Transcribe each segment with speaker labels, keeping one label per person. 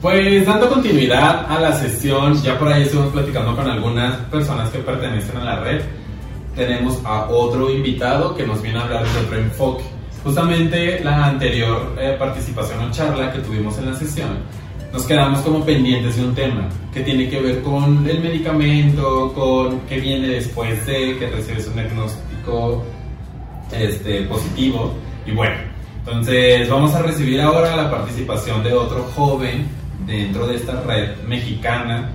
Speaker 1: Pues dando continuidad a la sesión, ya por ahí estuvimos platicando con algunas personas que pertenecen a la red. Tenemos a otro invitado que nos viene a hablar de otro enfoque. Justamente la anterior eh, participación o charla que tuvimos en la sesión, nos quedamos como pendientes de un tema que tiene que ver con el medicamento, con qué viene después de que recibes un diagnóstico este, positivo. Y bueno, entonces vamos a recibir ahora la participación de otro joven dentro de esta red mexicana.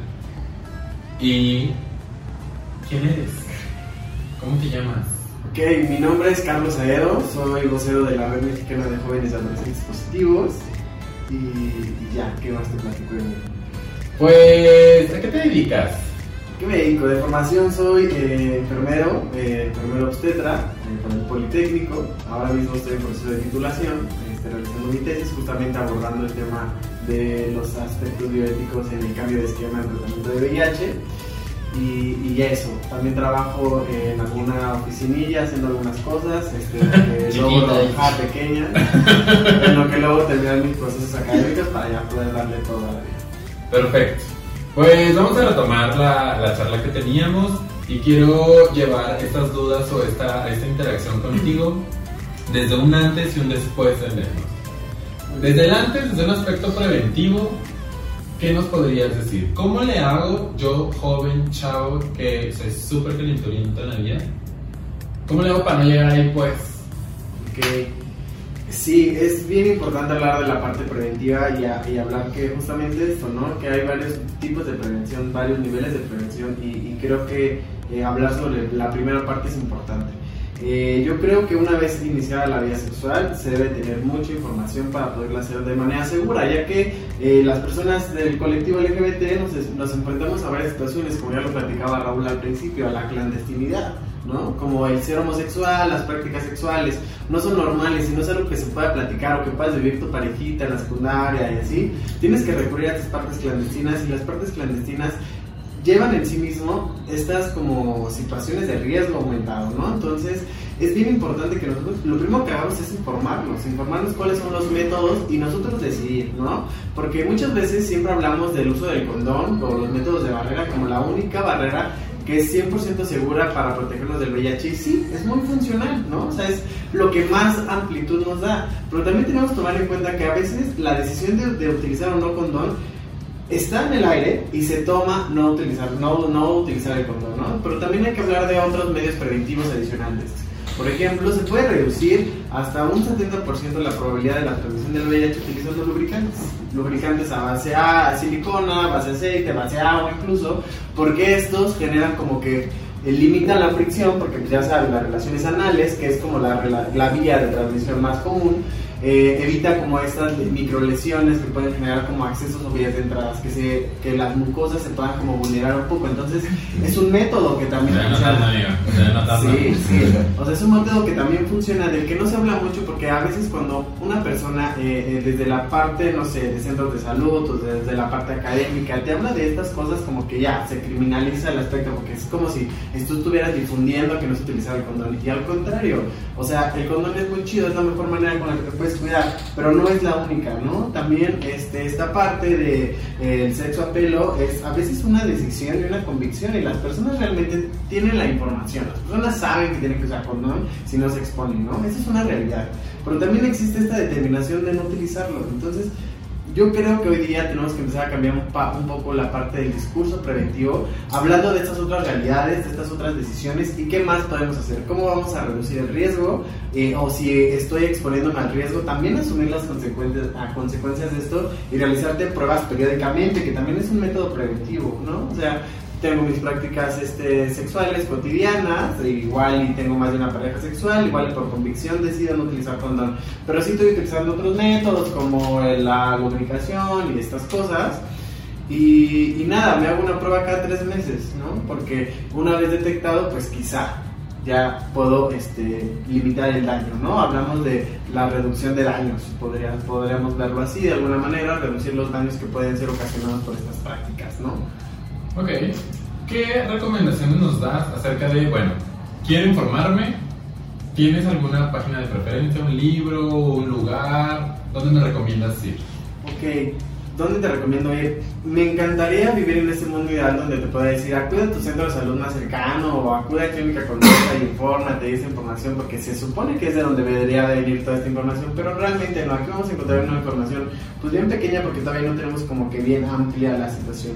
Speaker 1: ¿Y quién eres? ¿Cómo te llamas?
Speaker 2: Ok, mi nombre es Carlos Aedo, soy vocero de la Red Mexicana de Jóvenes Adolescentes Positivos. Y, y ya, ¿qué más te platico de mí?
Speaker 1: Pues, ¿a qué te dedicas?
Speaker 2: ¿Qué me dedico? De formación soy eh, enfermero, eh, enfermero obstetra con el Politécnico. Ahora mismo estoy en proceso de titulación, este, realizando mi tesis, justamente abordando el tema de los aspectos bioéticos en el cambio de esquema de tratamiento de VIH. Y, y eso, también trabajo en alguna oficinilla haciendo algunas cosas, este, que luego pequeñas, en lo que luego terminar mis procesos académicos para ya poder darle todo a la vida.
Speaker 1: Perfecto. Pues vamos a retomar la, la charla que teníamos y quiero llevar estas dudas o esta, esta interacción contigo desde un antes y un después del diagnóstico. Desde el antes, desde un aspecto preventivo, ¿qué nos podrías decir? ¿Cómo le hago yo, joven, chavo, que soy súper calenturiento en la vida? ¿Cómo le hago para no llegar ahí, pues?
Speaker 2: Que sí, es bien importante hablar de la parte preventiva y, hablar que justamente esto, ¿no? Que hay varios tipos de prevención, varios niveles de prevención y, y creo que eh, hablar sobre la primera parte es importante. Eh, yo creo que una vez iniciada la vida sexual se debe tener mucha información para poderla hacer de manera segura, ya que eh, las personas del colectivo LGBT nos, nos enfrentamos a varias situaciones, como ya lo platicaba Raúl al principio, a la clandestinidad. ¿No? Como el ser homosexual, las prácticas sexuales, no son normales y no es algo que se pueda platicar o que puedas vivir tu parejita en la secundaria y así. Tienes que recurrir a tus partes clandestinas y las partes clandestinas llevan en sí mismo estas como situaciones de riesgo aumentado, ¿no? Entonces es bien importante que nosotros lo primero que hagamos es informarnos, informarnos cuáles son los métodos y nosotros decidir, ¿no? Porque muchas veces siempre hablamos del uso del condón o los métodos de barrera como la única barrera que es 100% segura para protegernos del VIH y sí, es muy funcional, ¿no? O sea, es lo que más amplitud nos da, pero también tenemos que tomar en cuenta que a veces la decisión de, de utilizar o no condón está en el aire y se toma no utilizar, no, no utilizar el condón, ¿no? Pero también hay que hablar de otros medios preventivos adicionales. Por ejemplo, se puede reducir hasta un 70% la probabilidad de la transmisión del VIH utilizando lubricantes. Lubricantes a base a silicona, base aceite, base agua incluso, porque estos generan como que eh, limitan la fricción, porque ya sabes, las relaciones anales, que es como la, la, la vía de transmisión más común, eh, evita como estas microlesiones que pueden generar como accesos o vías de entradas, que, se, que las mucosas se puedan como vulnerar un poco. Entonces, es un método que también funciona.
Speaker 1: amigo.
Speaker 2: Sí, sí. O sea, es un método que también funciona, del que no se habla mucho porque a veces cuando una persona eh, eh, desde la parte, no sé, de centros de salud o desde la parte académica te habla de estas cosas como que ya se criminaliza el aspecto porque es como si tú estuvieras difundiendo que no se utilizaba el condón y al contrario, o sea, el condón es muy chido, es la mejor manera con la que te puedes cuidar, pero no es la única, ¿no? También este, esta parte de eh, sexo a pelo es a veces una decisión y una convicción y las personas realmente tienen la información, las personas saben que tienen que usar condón si no se exponen, ¿no? Esa es una realidad, pero también existe esta determinación de no utilizarlo, entonces yo creo que hoy día tenemos que empezar a cambiar un, un poco la parte del discurso preventivo, hablando de estas otras realidades, de estas otras decisiones y qué más podemos hacer, cómo vamos a reducir el riesgo eh, o si estoy exponiéndome al riesgo, también asumir las consecuencias, a consecuencias de esto y realizarte pruebas periódicamente, que también es un método preventivo, ¿no? O sea, tengo mis prácticas este, sexuales cotidianas, e igual y tengo más de una pareja sexual, igual y por convicción decido no utilizar condón, pero sí estoy utilizando otros métodos como la lubricación y estas cosas. Y, y nada, me hago una prueba cada tres meses, ¿no? Porque una vez detectado, pues quizá ya puedo este, limitar el daño, ¿no? Hablamos de la reducción de daños, podría, podríamos verlo así de alguna manera, reducir los daños que pueden ser ocasionados por estas prácticas, ¿no?
Speaker 1: Ok. ¿Qué recomendaciones nos das acerca de, bueno, quiero informarme? ¿Tienes alguna página de preferencia, un libro, un lugar? ¿Dónde me recomiendas ir?
Speaker 2: Ok, ¿dónde te recomiendo ir? Me encantaría vivir en ese mundo ideal donde te pueda decir, acude a tu centro de salud más cercano o acude a Clínica Conducta y infórmate esa información porque se supone que es de donde debería venir toda esta información, pero realmente no, aquí vamos a encontrar una información pues bien pequeña porque todavía no tenemos como que bien amplia la situación.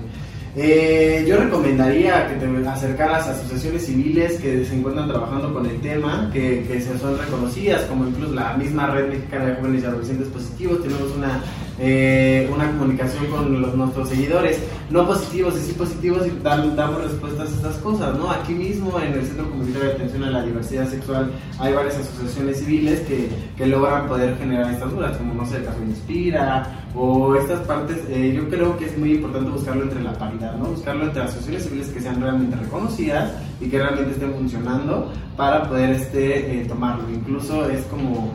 Speaker 2: Eh, yo recomendaría que te acercaras a asociaciones civiles que se encuentran trabajando con el tema, que, que son reconocidas, como incluso la misma Red Mexicana de Jóvenes y Adolescentes Positivos. Tenemos una, eh, una comunicación con los, nuestros seguidores, no positivos y sí positivos, y damos respuestas a estas cosas. ¿no? Aquí mismo, en el Centro Comunitario de Atención a la Diversidad Sexual, hay varias asociaciones civiles que, que logran poder generar estas dudas, como no sé, el Inspira o estas partes. Eh, yo creo que es muy importante buscarlo entre la paridad Buscarlo entre asociaciones civiles que sean realmente reconocidas y que realmente estén funcionando para poder este, eh, tomarlo. Incluso es como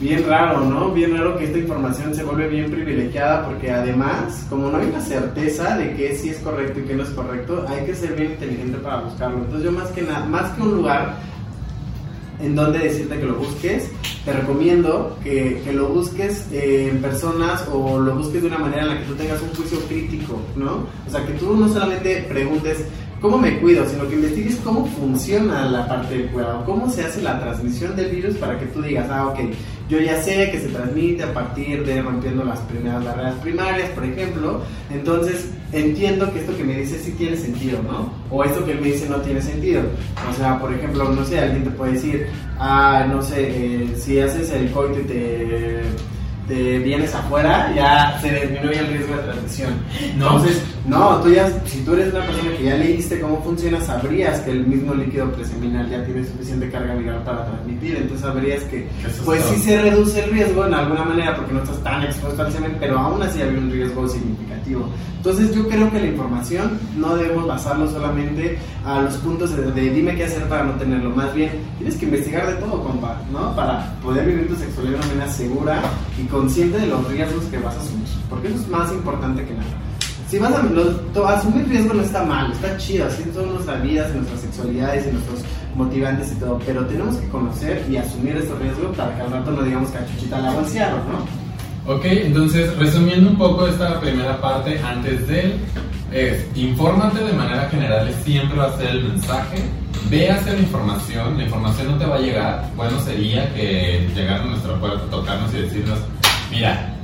Speaker 2: bien raro, ¿no? Bien raro que esta información se vuelve bien privilegiada porque además, como no hay una certeza de que sí es correcto y que no es correcto, hay que ser bien inteligente para buscarlo. Entonces yo más que nada, más que un lugar en donde decirte que lo busques, te recomiendo que, que lo busques en personas o lo busques de una manera en la que tú tengas un juicio crítico, ¿no? O sea, que tú no solamente preguntes cómo me cuido, sino que investigues cómo funciona la parte del cuidado, cómo se hace la transmisión del virus para que tú digas, ah, ok, yo ya sé que se transmite a partir de rompiendo las primeras barreras primarias, por ejemplo, entonces entiendo que esto que me dice sí tiene sentido, ¿no? O esto que él me dice no tiene sentido. O sea, por ejemplo, no sé, alguien te puede decir, ah, no sé, eh, si haces el coito y te te vienes afuera, ya se disminuye el riesgo de transmisión. Entonces, no, tú ya, si tú eres una persona que ya leíste cómo funciona, sabrías que el mismo líquido preseminal ya tiene suficiente carga viral para transmitir, entonces sabrías que, pues sí se reduce el riesgo en alguna manera porque no estás tan expuesto al semen, pero aún así hay un riesgo significativo. Entonces yo creo que la información no debemos basarlo solamente a los puntos de, de dime qué hacer para no tenerlo, más bien tienes que investigar de todo, compa, ¿no? Para poder vivir tu sexualidad de una manera segura y consciente de los riesgos que vas a asumir, porque eso es más importante que nada. Si vas a asumir riesgo no está mal, está chido, así son nuestras vidas, nuestras sexualidades y nuestros motivantes y todo, pero tenemos que conocer y asumir estos riesgos para que al rato no digamos que a Chuchita la bolsearon, ¿no?
Speaker 1: Ok, entonces resumiendo un poco esta primera parte antes de es infórmate de manera general, siempre va a ser el mensaje. Ve a hacer la información, la información no te va a llegar. Bueno sería que llegara a nuestra puerta, tocarnos y decirnos, mira,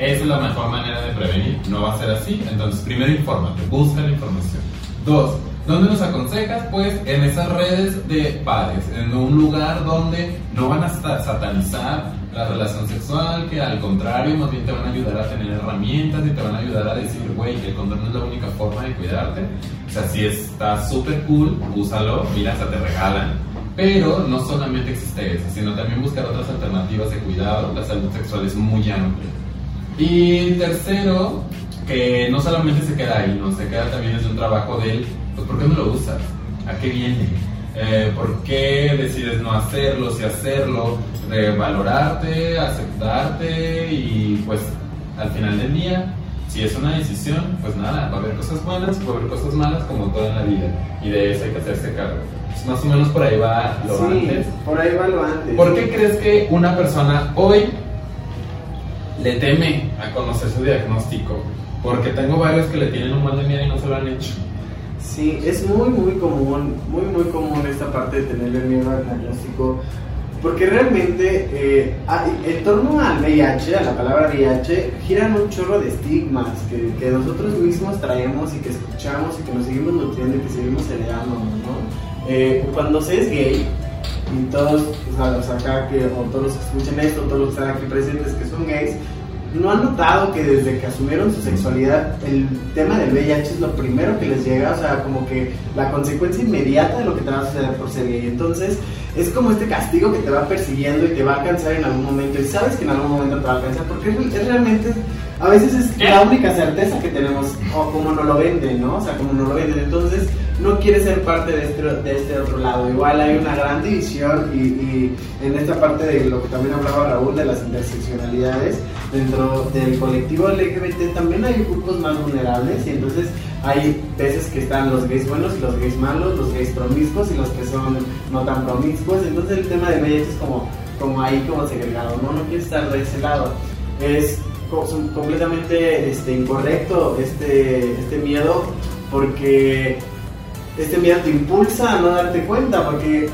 Speaker 1: es la mejor manera de prevenir. No va a ser así. Entonces, primero infórmate, busca la información. Dos, ¿dónde nos aconsejas? Pues en esas redes de padres, en un lugar donde no van a satanizar la relación sexual, que al contrario, más bien te van a ayudar a tener herramientas y te van a ayudar a decir, güey, el condón es la única forma de cuidarte. O sea, si está súper cool, úsalo, mira, hasta te regalan. Pero no solamente existe eso, sino también buscar otras alternativas de cuidado. La salud sexual es muy amplia. Y tercero, que no solamente se queda ahí, no se queda también es un trabajo de él, pues ¿por qué no lo usas? ¿A qué viene? Eh, ¿Por qué decides no hacerlo, si hacerlo? De valorarte, aceptarte y pues al final del día, si es una decisión, pues nada, va a haber cosas buenas, va a haber cosas malas como todo en la vida y de eso hay que hacerse cargo. Pues, más o menos por ahí va lo
Speaker 2: sí,
Speaker 1: antes.
Speaker 2: Por ahí va lo antes.
Speaker 1: ¿Por qué crees que una persona hoy le teme a conocer su diagnóstico, porque tengo varios que le tienen un mal de miedo y no se lo han hecho.
Speaker 2: Sí, es muy, muy común, muy, muy común esta parte de tenerle miedo al diagnóstico, porque realmente eh, en torno al VIH, a la palabra VIH, giran un chorro de estigmas que, que, nosotros mismos traemos y que escuchamos y que nos seguimos nutriendo y que seguimos heredando, ¿no? Eh, cuando se es gay, y todos los acá que, o todos los que escuchen esto, todos los que están aquí presentes que son gays, no han notado que desde que asumieron su sexualidad, el tema del VIH es lo primero que les llega, o sea, como que la consecuencia inmediata de lo que te va a suceder por ser gay. Entonces, es como este castigo que te va persiguiendo y te va a alcanzar en algún momento, y sabes que en algún momento te va a alcanzar, porque es, realmente, a veces es la única certeza que tenemos, o como no lo venden, ¿no? O sea, como no lo venden. Entonces, no quiere ser parte de este, de este otro lado. Igual hay una gran división y, en esta parte de lo que también hablaba Raúl de las interseccionalidades, dentro del colectivo LGBT también hay grupos más vulnerables y entonces hay veces que están los gays buenos y los gays malos, los gays promiscuos y los que son no tan promiscuos. Entonces el tema de VIH es como, como ahí como segregado, ¿no? No quiere estar de ese lado. Es completamente este, incorrecto este, este miedo porque este miedo te impulsa a no darte cuenta porque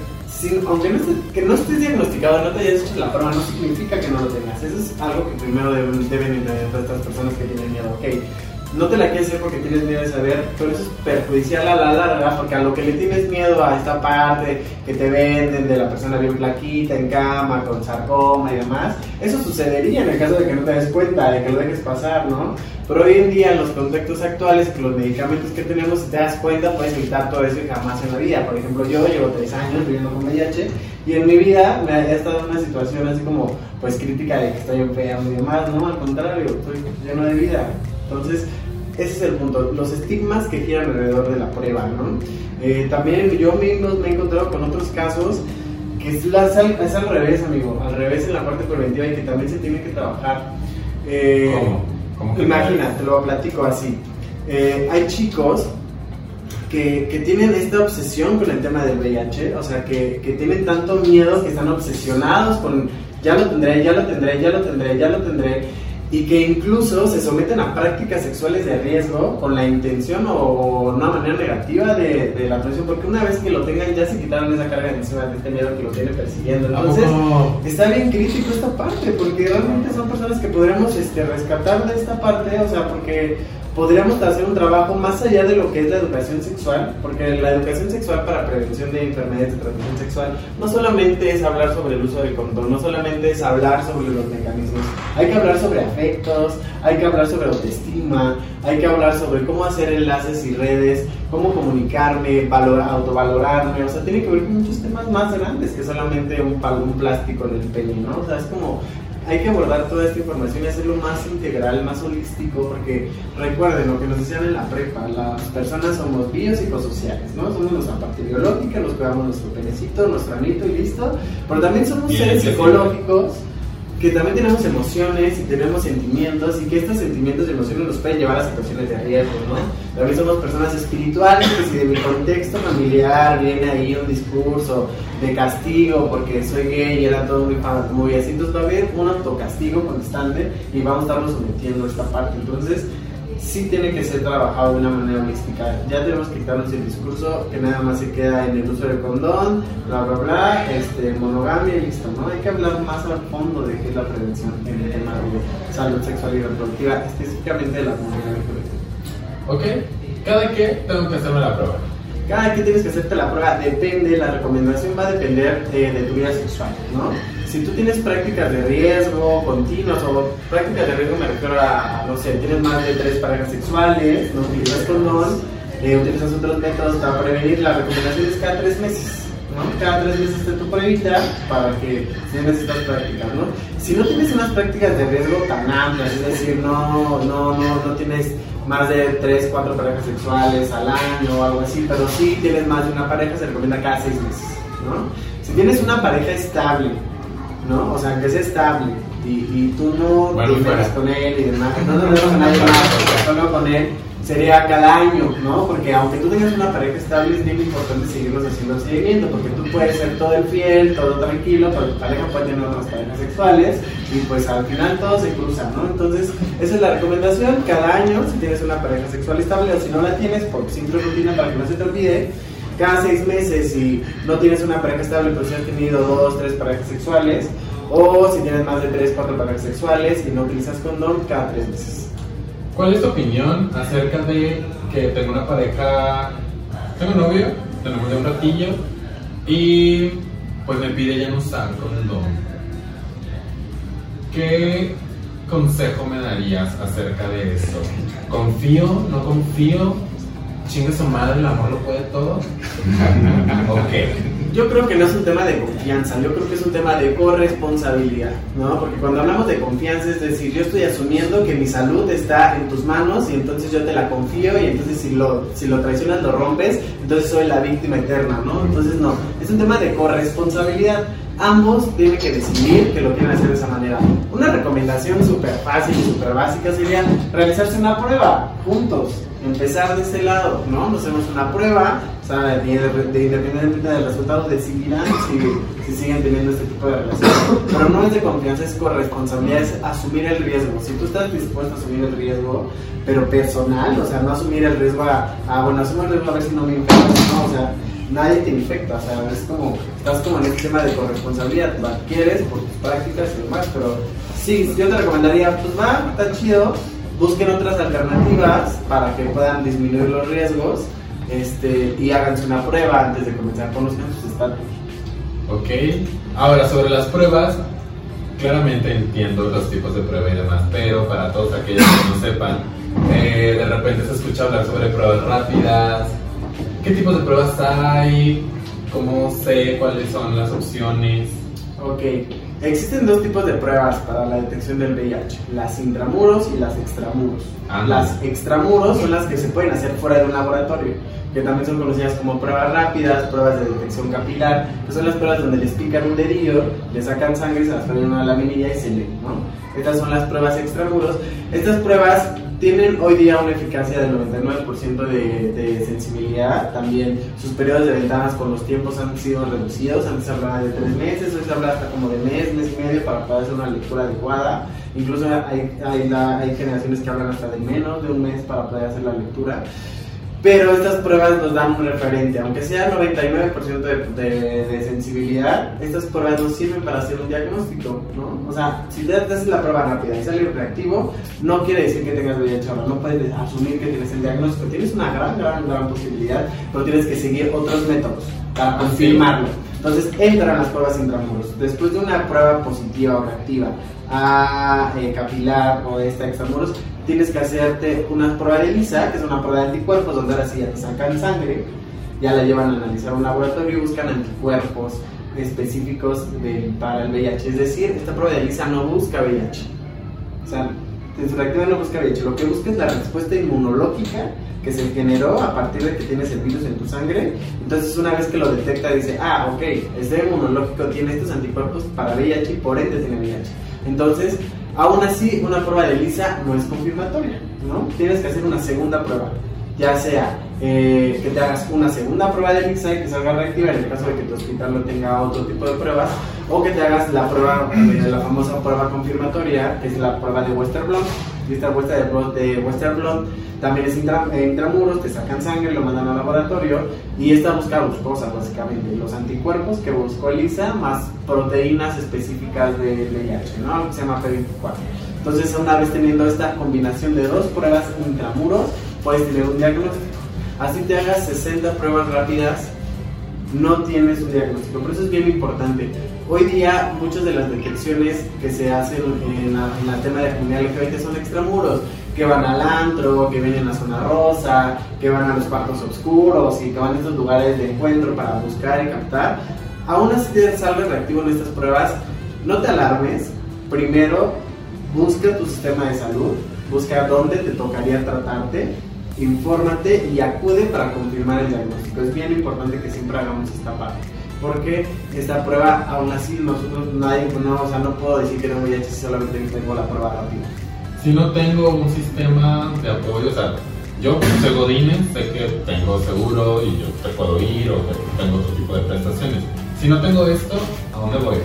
Speaker 2: aunque no estés, que no estés diagnosticado, no te hayas hecho la prueba, no significa que no lo tengas. Eso es algo que primero deben, deben entender todas estas personas que tienen miedo. Ok, no te la quieres hacer porque tienes miedo de saber, pero eso es perjudicial a la larga, porque a lo que le tienes miedo a esta parte que te venden de la persona bien plaquita, en cama, con sarcoma y demás, eso sucedería en el caso de que no te des cuenta, de que lo dejes pasar, ¿no? Pero hoy en día, los contextos actuales, con los medicamentos que tenemos, si te das cuenta, puedes evitar todo eso y jamás en la vida. Por ejemplo, yo llevo tres años viviendo con VIH y en mi vida me ha estado en una situación así como, pues, crítica de que estoy enfermo y demás, ¿no? Al contrario, estoy lleno de vida. Entonces, ese es el punto, los estigmas que giran alrededor de la prueba, ¿no? Eh, también yo mismo me he encontrado con otros casos que es, es, al revés, amigo, al revés en la parte preventiva y que también se tiene que trabajar. Eh, ¿Cómo? ¿Cómo imagina, te lo platico así. Eh, hay chicos que, que, tienen esta obsesión con el tema del VIH, o sea, que, que tienen tanto miedo que están obsesionados con ya lo tendré, ya lo tendré, ya lo tendré, ya lo tendré y que incluso se someten a prácticas sexuales de riesgo con la intención o una manera negativa de, de la atención, porque una vez que lo tengan ya se quitaron esa carga encima de este miedo que lo tiene persiguiendo. Entonces, está bien crítico esta parte, porque realmente son personas que podríamos este, rescatar de esta parte, o sea, porque podríamos hacer un trabajo más allá de lo que es la educación sexual, porque la educación sexual para prevención de enfermedades de transmisión sexual no solamente es hablar sobre el uso del condón, no solamente es hablar sobre los mecanismos, hay que hablar sobre afectos, hay que hablar sobre autoestima, hay que hablar sobre cómo hacer enlaces y redes, cómo comunicarme, valor, autovalorarme, o sea, tiene que ver con muchos temas más grandes que solamente un, un plástico en el pene, ¿no? O sea, es como hay que abordar toda esta información y hacerlo más integral, más holístico, porque recuerden lo que nos decían en la prepa, las personas somos biopsicosociales, ¿no? Somos nuestra parte biológica, nos cuidamos nuestro penecito, nuestro anito y listo, pero también somos seres psicológicos que también tenemos emociones y tenemos sentimientos y que estos sentimientos y emociones nos pueden llevar a situaciones de riesgo, ¿no? También somos personas espirituales que si de mi contexto familiar viene ahí un discurso de castigo porque soy gay y era todo muy, muy así, entonces va a haber un autocastigo constante y vamos a estarnos sometiendo a esta parte. Entonces, sí tiene que ser trabajado de una manera holística. Ya tenemos que quitarnos el discurso que nada más se queda en el uso del condón, bla, bla, bla, este, monogamia y listo, ¿no? Hay que hablar más al fondo de qué es la prevención en el tema de salud sexual y reproductiva, específicamente de la comunidad
Speaker 1: Ok, ¿cada qué tengo que hacerme la prueba?
Speaker 2: Cada que tienes que hacerte la prueba depende, la recomendación va a depender de, de tu vida sexual, ¿no? Si tú tienes prácticas de riesgo continuas o prácticas de riesgo me refiero a, no sé, tienes más de tres parejas sexuales, no utilizas condón, eh, utilizas otros métodos para prevenir, la recomendación es cada tres meses. ¿no? Cada tres meses de tu pruebita para que tienes estas prácticas, ¿no? Si no tienes unas prácticas de riesgo tan amplias, es decir, no, no, no, no tienes más de tres, cuatro parejas sexuales al año o algo así, pero sí tienes más de una pareja, se recomienda cada seis meses, ¿no? Si tienes una pareja estable, ¿no? O sea, que sea estable y, y tú no bueno, con él y demás, no no, con nadie más, solo con él, sería cada año, ¿no? Porque aunque tú tengas una pareja estable, es bien importante seguirlos haciendo seguimiento, porque tú puedes ser todo el fiel, todo tranquilo, pero tu pareja puede tener otras parejas sexuales y pues al final todo se cruza, ¿no? Entonces, esa es la recomendación, cada año, si tienes una pareja sexual estable o si no la tienes, por simple rutina para que no se te olvide, cada seis meses si no tienes una pareja estable, pero si has tenido dos, tres parejas sexuales, o si tienes más de tres, cuatro parejas sexuales y no utilizas condón, cada tres meses.
Speaker 1: ¿Cuál es tu opinión acerca de que tengo una pareja, tengo un novio, tenemos de un ratillo y pues me pide ya no usar condón? ¿Qué consejo me darías acerca de eso? ¿Confío? ¿No confío? Chingue su madre, el amor lo puede todo.
Speaker 2: ok. Yo creo que no es un tema de confianza, yo creo que es un tema de corresponsabilidad, ¿no? Porque cuando hablamos de confianza es decir, yo estoy asumiendo que mi salud está en tus manos y entonces yo te la confío y entonces si lo, si lo traicionas, lo rompes, entonces soy la víctima eterna, ¿no? Entonces no, es un tema de corresponsabilidad. Ambos tienen que decidir que lo quieren hacer de esa manera. Una recomendación súper fácil y súper básica sería realizarse una prueba juntos empezar de ese lado, ¿no? Nos hacemos una prueba, o sea, de, de, independientemente del resultado decidirán si, si siguen teniendo este tipo de relación. Pero no es de confianza, es corresponsabilidad, es asumir el riesgo. Si tú estás dispuesto a asumir el riesgo, pero personal, o sea, no asumir el riesgo a, bueno, asumo el riesgo a ver si no me infecto, ¿no? O sea, nadie te infecta, o sea, es como, estás como en este tema de corresponsabilidad, lo adquieres por tus prácticas y demás, pero sí, yo te recomendaría, pues va, está chido, busquen otras alternativas para que puedan disminuir los riesgos este, y háganse una prueba antes de comenzar con los campos estatus.
Speaker 1: Ok, ahora sobre las pruebas, claramente entiendo los tipos de prueba y demás, pero para todos aquellos que no sepan, eh, de repente se escucha hablar sobre pruebas rápidas, ¿qué tipos de pruebas hay? ¿Cómo sé cuáles son las opciones?
Speaker 2: Ok, Existen dos tipos de pruebas para la detección del VIH, las intramuros y las extramuros. Las extramuros son las que se pueden hacer fuera de un laboratorio, que también son conocidas como pruebas rápidas, pruebas de detección capilar, que son las pruebas donde les pican un dedillo, le sacan sangre, se las ponen en una laminilla y se leen, ¿no? Estas son las pruebas extramuros. Estas pruebas tienen hoy día una eficacia del 99% de, de, sensibilidad. También sus periodos de ventanas con los tiempos han sido reducidos. Antes se hablaba de tres meses, hoy se habla hasta como de mes, mes y medio para poder hacer una lectura adecuada. Incluso hay, hay, hay generaciones que hablan hasta de menos de un mes para poder hacer la lectura pero estas pruebas nos dan un referente, aunque sea 99% de, de, sensibilidad, estas pruebas nos sirven para hacer un diagnóstico, ¿no? O sea, si te haces la prueba rápida y sale reactivo, no quiere decir que tengas VIH ahora, no puedes asumir que tienes el diagnóstico, tienes una gran, gran, gran posibilidad, pero tienes que seguir otros métodos para confirmarlo. Entonces entran las pruebas intramuros. Después de una prueba positiva o reactiva a eh, capilar o esta extramuros, tienes que hacerte una prueba de ELISA, que es una prueba de anticuerpos, donde ahora sí ya te sacan sangre, ya la llevan a analizar a un laboratorio y buscan anticuerpos específicos para el VIH. Es decir, esta prueba de ELISA no busca VIH. O sea, su reactiva no busca VIH. Lo que busca es la respuesta inmunológica que se generó a partir de que tienes el virus en tu sangre. Entonces, una vez que lo detecta, dice, ah, ok, este inmunológico tiene estos anticuerpos para VIH y por ende tiene VIH. Entonces, Aún así, una prueba de ELISA no es confirmatoria, ¿no? Tienes que hacer una segunda prueba, ya sea eh, que te hagas una segunda prueba de ELISA y que salga reactiva en el caso de que tu hospital no tenga otro tipo de pruebas, o que te hagas la prueba, de la famosa prueba confirmatoria, que es la prueba de Western Blot. Y esta prueba de Western Blot también es intramuros, te sacan sangre, lo mandan al laboratorio y esta busca dos cosas básicamente, los anticuerpos que buscó ELISA más proteínas específicas de VIH, ¿no? Que se llama P24. Entonces una vez teniendo esta combinación de dos pruebas intramuros, puedes tener un diagnóstico. Así te hagas 60 pruebas rápidas, no tienes un diagnóstico. Por eso es bien importante. Hoy día muchas de las detecciones que se hacen en la, la tema de comunidad LGBT son extramuros que van al antro, que vienen a la zona rosa, que van a los cuartos oscuros y que van a estos lugares de encuentro para buscar y captar. Aún así te salve reactivo en estas pruebas, no te alarmes. Primero, busca tu sistema de salud, busca dónde te tocaría tratarte, infórmate y acude para confirmar el diagnóstico. Es bien importante que siempre hagamos esta parte. Porque esta prueba, aún así, nosotros nadie, no, o sea, no puedo decir que no voy a si solamente tengo la prueba rápida
Speaker 1: si no tengo un sistema de apoyo, o sea, yo soy Godines, sé que tengo seguro y yo te puedo ir o tengo otro tipo de prestaciones. Si no tengo esto, ¿a dónde voy?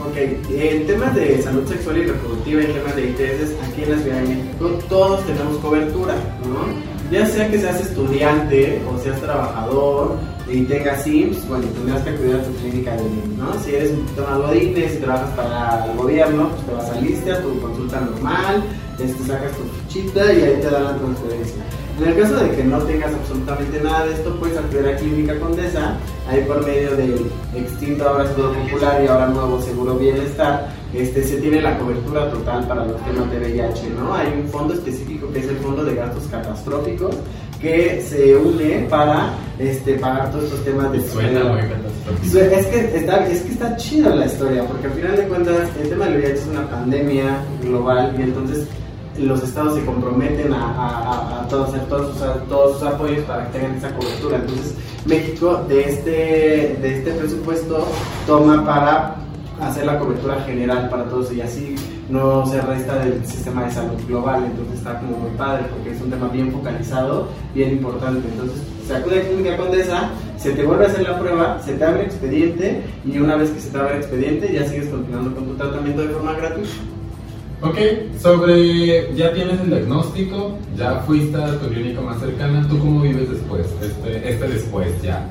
Speaker 2: Ok, en temas de salud sexual y reproductiva, en temas de ITS, aquí en la Ciudad de México todos tenemos cobertura, ¿no? Ya sea que seas estudiante o seas trabajador y tengas SIMS, bueno, tendrás que acudir a tu clínica de IMSS, ¿no? Si eres un tema Godines y trabajas para el gobierno, pues te vas a lista, tu consulta normal, este, sacas tu fichita y ahí te dan la transferencia. En el caso de que no tengas absolutamente nada de esto, puedes acceder a Clínica Condesa, ahí por medio del extinto ahora Seguro Popular y ahora nuevo Seguro Bienestar, este, se tiene la cobertura total para los temas de VIH, ¿no? Hay un fondo específico que es el Fondo de Gastos Catastróficos, que se une para este, pagar todos estos temas de
Speaker 1: Suena muy catastrófico.
Speaker 2: Es que, está, es que está chida la historia, porque al final de cuentas el tema del VIH es una pandemia global y entonces los estados se comprometen a, todos, todos, sus, todos sus apoyos para que tengan esa cobertura. Entonces, México de este, de este presupuesto toma para hacer la cobertura general para todos y así no se resta del sistema de salud global, entonces está como muy padre porque es un tema bien focalizado, bien importante. Entonces se acude a Clínica Condesa, se te vuelve a hacer la prueba, se te abre expediente y una vez que se te abre expediente ya sigues continuando con tu tratamiento de forma gratuita.
Speaker 1: Ok, sobre, ya tienes el diagnóstico, ya fuiste a tu clínica más cercana, ¿tú cómo vives después? Este, este después ya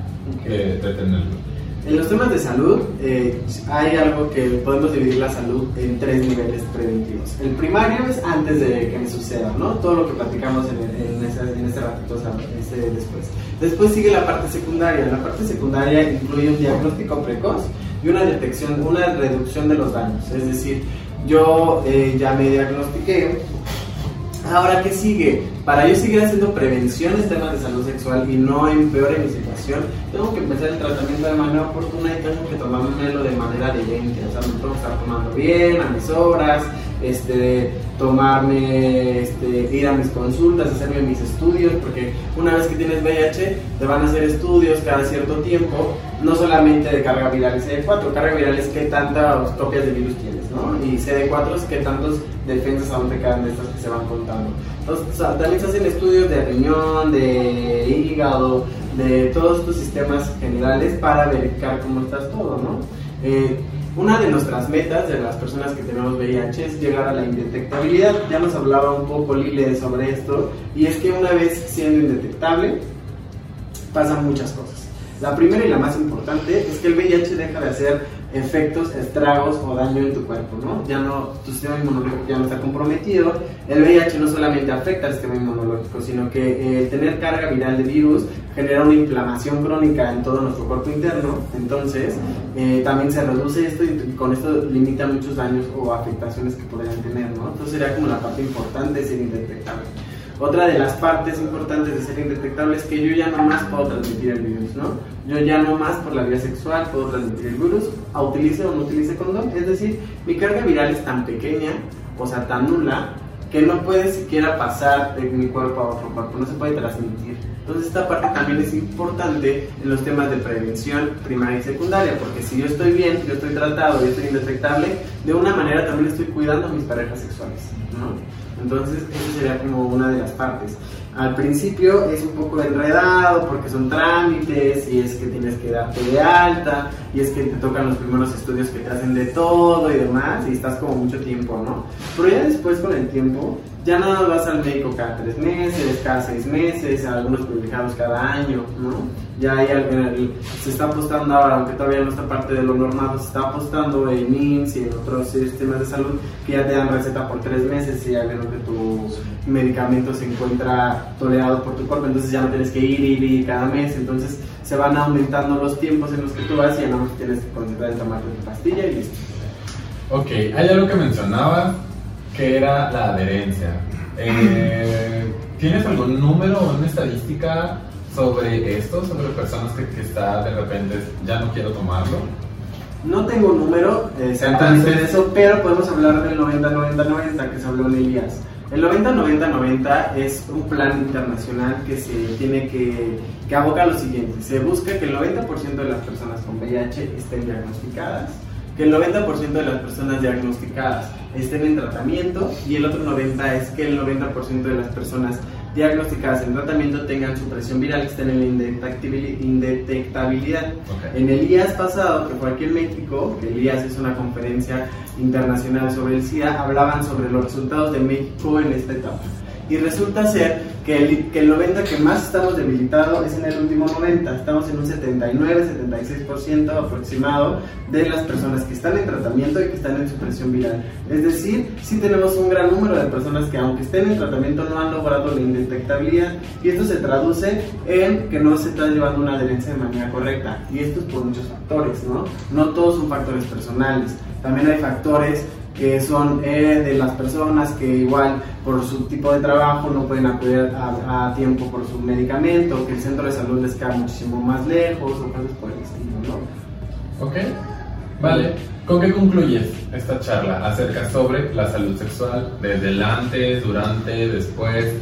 Speaker 1: de, de tenerlo.
Speaker 2: En los temas de salud eh, hay algo que podemos dividir la salud en tres niveles preventivos. El primario es antes de que me suceda, ¿no? Todo lo que platicamos en, en, ese, en ese ratito, o sea, ese después. Después sigue la parte secundaria. La parte secundaria incluye un diagnóstico precoz y una detección, una reducción de los daños. Es decir, yo eh, ya me diagnostiqué. Ahora, ¿qué sigue? Para yo seguir haciendo prevención en temas de salud sexual y no empeore mi situación, tengo que empezar el tratamiento de manera oportuna y tengo que tomármelo de manera diferente. O sea, me tengo que estar tomando bien, a mis horas, este, tomarme, este, ir a mis consultas, hacerme mis estudios, porque una vez que tienes VIH, te van a hacer estudios cada cierto tiempo, no solamente de carga viral y CD4, carga viral es qué tantas copias de virus tienes, ¿no? Y CD4 es qué tantos defensas aún te quedan de estas que se van contando. Entonces, también se hacen estudios de riñón, de hígado, de todos estos sistemas generales para verificar cómo estás todo, ¿no? Eh, una de nuestras metas de las personas que tenemos VIH es llegar a la indetectabilidad. Ya nos hablaba un poco Lile sobre esto, y es que una vez siendo indetectable, pasan muchas cosas. La primera y la más importante es que el VIH deja de hacer efectos, estragos o daño en tu cuerpo, ¿no? Ya no, tu sistema inmunológico ya no está comprometido. El VIH no solamente afecta al sistema inmunológico, sino que el tener carga viral de virus genera una inflamación crónica en todo nuestro cuerpo interno, entonces eh, también se reduce esto y con esto limita muchos daños o afectaciones que podrían tener, ¿no? Entonces sería como la parte importante de ser indetectable. Otra de las partes importantes de ser indetectable es que yo ya no más puedo transmitir el virus, ¿no? Yo ya no más por la vía sexual puedo transmitir el virus, utilice o no utilice condón. Es decir, mi carga viral es tan pequeña, o sea, tan nula, que no puede siquiera pasar de mi cuerpo a otro cuerpo, no se puede transmitir. Entonces esta parte también es importante en los temas de prevención primaria y secundaria, porque si yo estoy bien, yo estoy tratado, yo estoy indetectable, de una manera también estoy cuidando a mis parejas sexuales, ¿no? Entonces, eso sería como una de las partes. Al principio es un poco enredado porque son trámites y es que tienes que darte de alta y es que te tocan los primeros estudios que te hacen de todo y demás y estás como mucho tiempo, ¿no? Pero ya después con el tiempo ya nada vas al médico cada tres meses, cada seis meses, algunos privilegiados cada año, ¿no? Ya hay, se está apostando ahora, aunque todavía no está parte de lo normado, se está apostando en IMSS y en otros sistemas de salud que ya te dan receta por tres meses y ya ven que tu medicamento se encuentra tolerado por tu cuerpo, entonces ya no tienes que ir y ir cada mes, entonces se van aumentando los tiempos en los que tú vas y ya no tienes que concentrar en tomarte tu pastilla y listo.
Speaker 1: Ok, hay algo que mencionabas que era la adherencia. Eh, ¿Tienes algún número o una estadística sobre esto, sobre personas que, que está de repente ya no quiero tomarlo?
Speaker 2: No tengo un número exactamente de eso, pero podemos hablar del 90-90-90 que se habló en Elías. El 90-90-90 es un plan internacional que se tiene que, que aboca a lo siguiente. Se busca que el 90% de las personas con VIH estén diagnosticadas, que el 90% de las personas diagnosticadas estén en tratamiento y el otro 90% es que el 90% de las personas diagnosticadas en tratamiento tengan su presión viral que estén en la indetectabilidad. En el IAS pasado, que fue aquí en México, que el IAS es una conferencia internacional sobre el SIDA, hablaban sobre los resultados de México en esta etapa. Y resulta ser que el, que el 90 que más estamos debilitados es en el último 90. Estamos en un 79-76% aproximado de las personas que están en tratamiento y que están en supresión viral. Es decir, sí tenemos un gran número de personas que aunque estén en tratamiento no han logrado la indetectabilidad y esto se traduce en que no se está llevando una adherencia de manera correcta. Y esto es por muchos factores, ¿no? No todos son factores personales. También hay factores que son eh, de las personas que igual por su tipo de trabajo no pueden acudir a, tiempo por su medicamento, que el centro de salud les queda muchísimo más lejos o cosas por el estilo, ¿no?
Speaker 1: Ok, vale. ¿Con qué concluyes esta charla acerca sobre la salud sexual desde el antes, durante, después?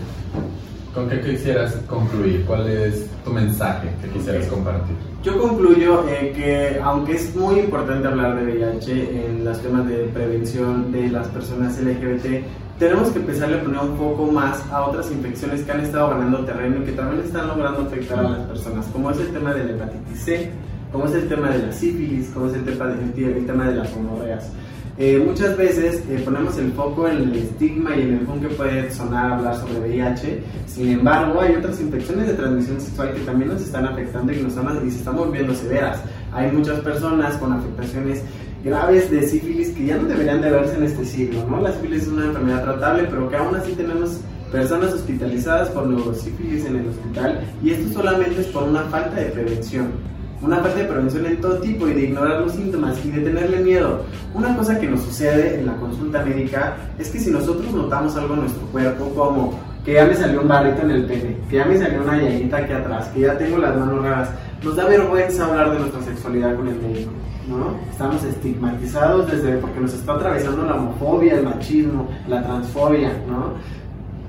Speaker 1: ¿Con qué quisieras concluir? ¿Cuál es tu mensaje que quisieras compartir?
Speaker 2: Yo concluyo eh, que aunque es muy importante hablar de VIH en los temas de prevención de las personas LGBT, tenemos que empezar a poner un poco más a otras infecciones que han estado ganando terreno y que también están logrando afectar a las personas, como es el tema de la hepatitis C, como es el tema de la sífilis, como es el tema de, el tema de las gonorreas. Eh, muchas veces eh, ponemos el foco en el estigma y en el con que puede sonar hablar sobre VIH, sin embargo hay otras infecciones de transmisión sexual que también nos están afectando y, nos están, y se están volviendo severas. Hay muchas personas con afectaciones graves de sífilis que ya no deberían de verse en este siglo. La sífilis es una enfermedad tratable, pero que aún así tenemos personas hospitalizadas por neurosífilis en el hospital y esto solamente es por una falta de prevención una parte de prevención en todo tipo y de ignorar los síntomas y de tenerle miedo. Una cosa que nos sucede en la consulta médica es que si nosotros notamos algo en nuestro cuerpo, como que ya me salió un barrito en el pene, que ya me salió una llaguita aquí atrás, que ya tengo las manos raras, nos da vergüenza hablar de nuestra sexualidad con el médico, ¿no? Estamos estigmatizados desde porque nos está atravesando la homofobia, el machismo, la transfobia, ¿no?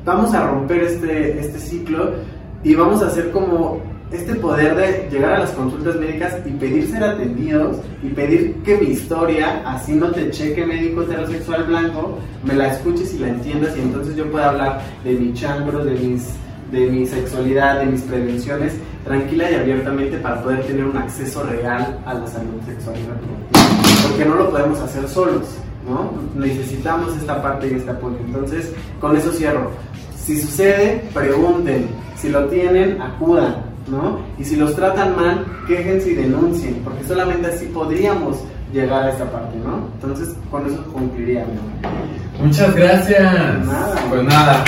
Speaker 2: Vamos a romper este, este ciclo y vamos a hacer como este poder de llegar a las consultas médicas y pedir ser atendidos y pedir que mi historia, así no te cheque médico heterosexual blanco, me la escuches y la entiendas y entonces yo pueda hablar de mi chambro, de mis de mi sexualidad, de mis prevenciones, tranquila y abiertamente para poder tener un acceso real a la salud sexual Porque no lo podemos hacer solos, ¿no? Necesitamos esta parte y este apoyo. Entonces, con eso cierro. Si sucede, pregunten. Si lo tienen, acudan ¿no? Y si los tratan mal, quéjense y denuncien, porque solamente así podríamos llegar a esta parte, ¿no? Entonces, con eso concluiría.
Speaker 1: Muchas gracias. Nada. Pues nada.